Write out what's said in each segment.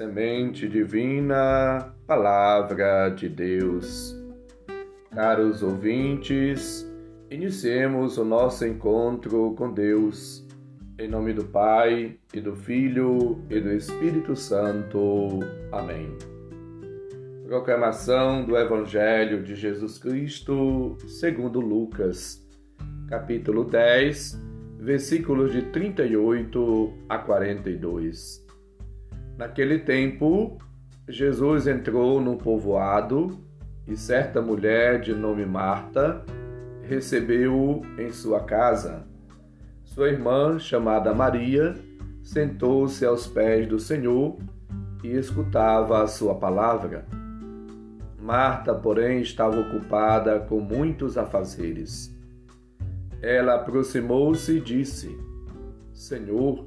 Semente divina, Palavra de Deus. Caros ouvintes, iniciemos o nosso encontro com Deus, em nome do Pai, e do Filho e do Espírito Santo. Amém. Proclamação do Evangelho de Jesus Cristo, segundo Lucas, capítulo 10, versículos de 38 a 42. Naquele tempo, Jesus entrou num povoado e certa mulher de nome Marta recebeu-o em sua casa. Sua irmã, chamada Maria, sentou-se aos pés do Senhor e escutava a sua palavra. Marta, porém, estava ocupada com muitos afazeres. Ela aproximou-se e disse: Senhor,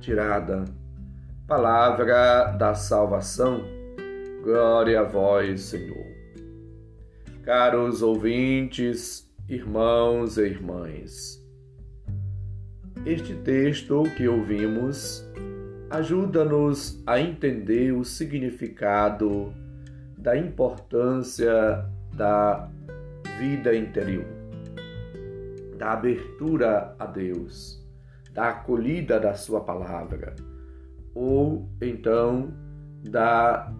tirada. Palavra da salvação. Glória a vós, Senhor. Caros ouvintes, irmãos e irmãs, este texto que ouvimos ajuda-nos a entender o significado da importância da vida interior, da abertura a Deus da acolhida da Sua palavra, ou então da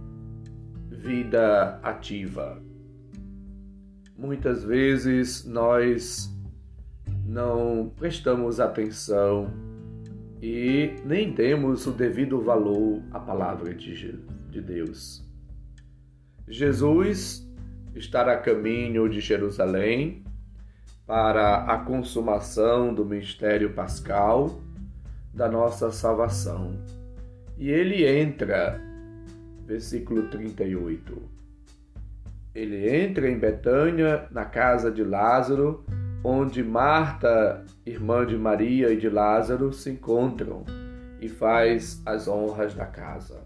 vida ativa. Muitas vezes nós não prestamos atenção e nem demos o devido valor à palavra de Deus. Jesus está a caminho de Jerusalém para a consumação do mistério pascal da nossa salvação. E ele entra, versículo 38. Ele entra em Betânia, na casa de Lázaro, onde Marta, irmã de Maria e de Lázaro, se encontram e faz as honras da casa.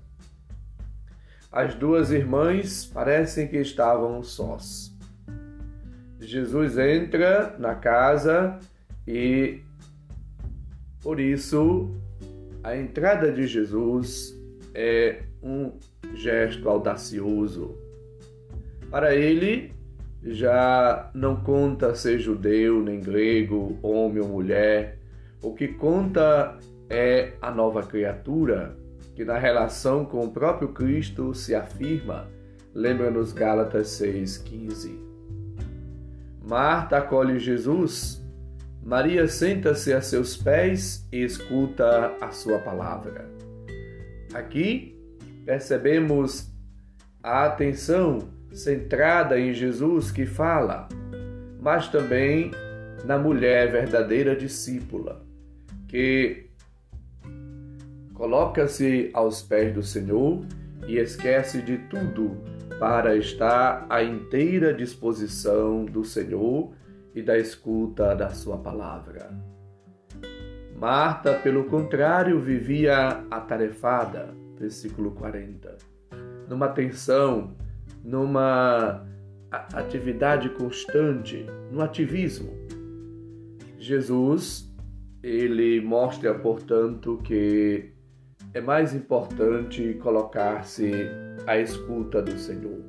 As duas irmãs parecem que estavam sós. Jesus entra na casa e por isso a entrada de Jesus é um gesto audacioso. Para ele, já não conta ser judeu nem grego, homem ou mulher. O que conta é a nova criatura que, na relação com o próprio Cristo, se afirma. Lembra-nos Gálatas 6,15. Marta acolhe Jesus. Maria senta-se a seus pés e escuta a sua palavra. Aqui percebemos a atenção centrada em Jesus que fala, mas também na mulher verdadeira discípula, que coloca-se aos pés do Senhor e esquece de tudo para estar à inteira disposição do Senhor e da escuta da Sua palavra. Marta, pelo contrário, vivia atarefada, versículo 40, numa tensão, numa atividade constante, no ativismo. Jesus, ele mostra, portanto, que é mais importante colocar-se à escuta do Senhor.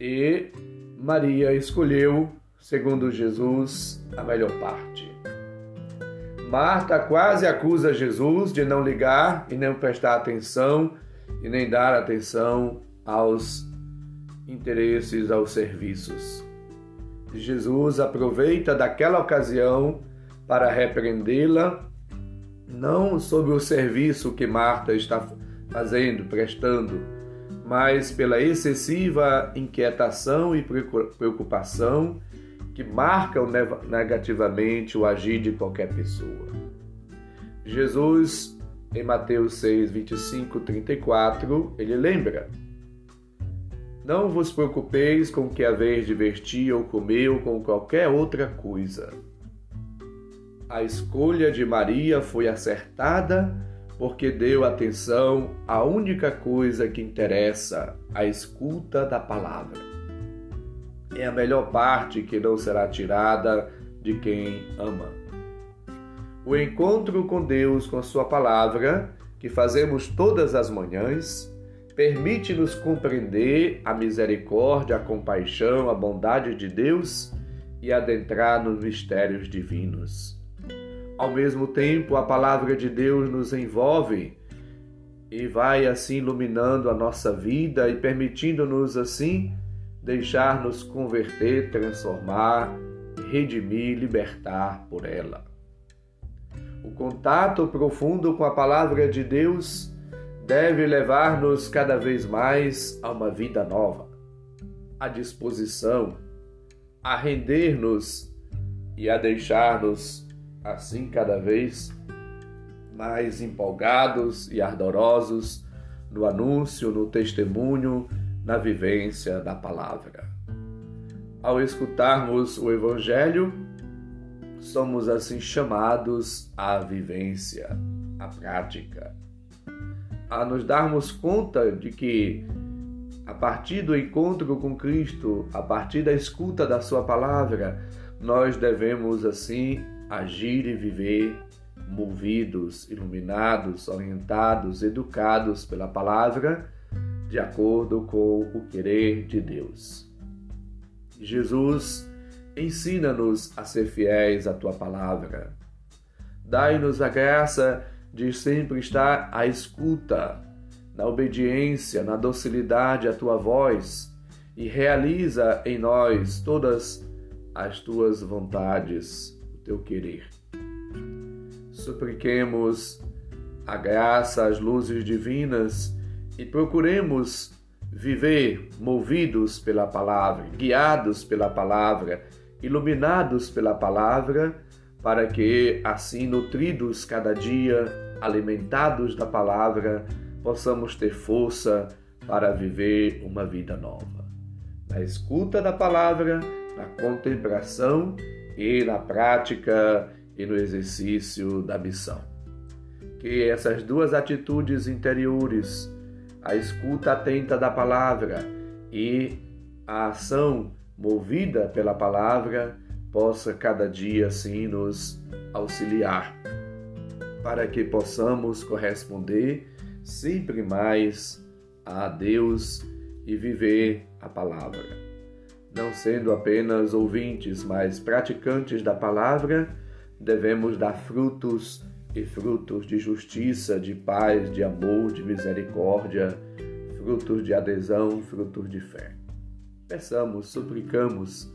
E Maria escolheu, segundo Jesus, a melhor parte. Marta quase acusa Jesus de não ligar e não prestar atenção e nem dar atenção aos interesses, aos serviços. Jesus aproveita daquela ocasião para repreendê-la não sobre o serviço que Marta está fazendo, prestando, mas pela excessiva inquietação e preocupação que marcam negativamente o agir de qualquer pessoa. Jesus em Mateus 6, 25, 34, ele lembra: Não vos preocupeis com o que haver de vestir ou comer ou com qualquer outra coisa. A escolha de Maria foi acertada porque deu atenção à única coisa que interessa, a escuta da palavra. É a melhor parte que não será tirada de quem ama. O encontro com Deus, com a Sua palavra, que fazemos todas as manhãs, permite-nos compreender a misericórdia, a compaixão, a bondade de Deus e adentrar nos mistérios divinos. Ao mesmo tempo, a palavra de Deus nos envolve e vai assim iluminando a nossa vida e permitindo-nos assim deixar-nos converter, transformar, redimir, libertar por ela. O contato profundo com a palavra de Deus deve levar-nos cada vez mais a uma vida nova, a disposição, a render-nos e a deixar-nos assim cada vez mais empolgados e ardorosos no anúncio, no testemunho, na vivência da palavra. Ao escutarmos o Evangelho, somos assim chamados à vivência, à prática, a nos darmos conta de que a partir do encontro com Cristo, a partir da escuta da Sua palavra, nós devemos assim agir e viver movidos, iluminados, orientados, educados pela palavra, de acordo com o querer de Deus. Jesus, ensina-nos a ser fiéis à tua palavra. Dai-nos a graça de sempre estar à escuta, na obediência, na docilidade à tua voz e realiza em nós todas as tuas vontades teu querer. Supliquemos a graça, as luzes divinas e procuremos viver movidos pela palavra, guiados pela palavra, iluminados pela palavra, para que, assim nutridos cada dia, alimentados da palavra, possamos ter força para viver uma vida nova. Na escuta da palavra, na contemplação e na prática e no exercício da missão. Que essas duas atitudes interiores, a escuta atenta da palavra e a ação movida pela palavra, possa cada dia assim nos auxiliar, para que possamos corresponder sempre mais a Deus e viver a palavra não sendo apenas ouvintes, mas praticantes da palavra, devemos dar frutos e frutos de justiça, de paz, de amor, de misericórdia, frutos de adesão, frutos de fé. Peçamos, suplicamos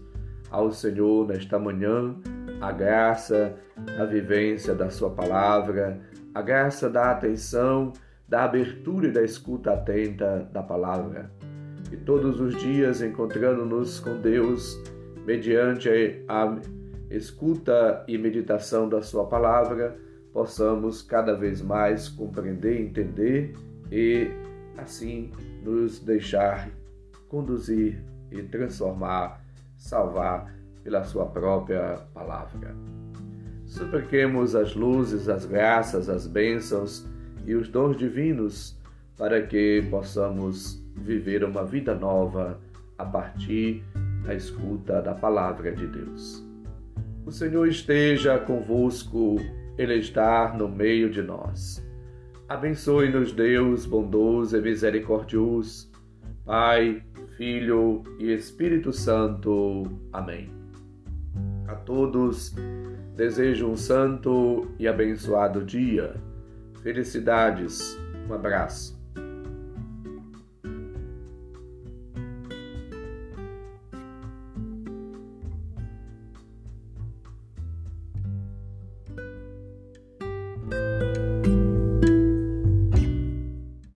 ao Senhor nesta manhã a graça da vivência da Sua palavra, a graça da atenção, da abertura e da escuta atenta da palavra e todos os dias encontrando-nos com Deus mediante a escuta e meditação da Sua palavra, possamos cada vez mais compreender, entender e assim nos deixar conduzir e transformar, salvar pela Sua própria palavra. Supliquemos as luzes, as graças, as bênçãos e os dons divinos para que possamos viver uma vida nova a partir da escuta da palavra de Deus. O Senhor esteja convosco, Ele está no meio de nós. Abençoe-nos, Deus bondoso e misericordioso, Pai, Filho e Espírito Santo. Amém. A todos desejo um santo e abençoado dia. Felicidades. Um abraço.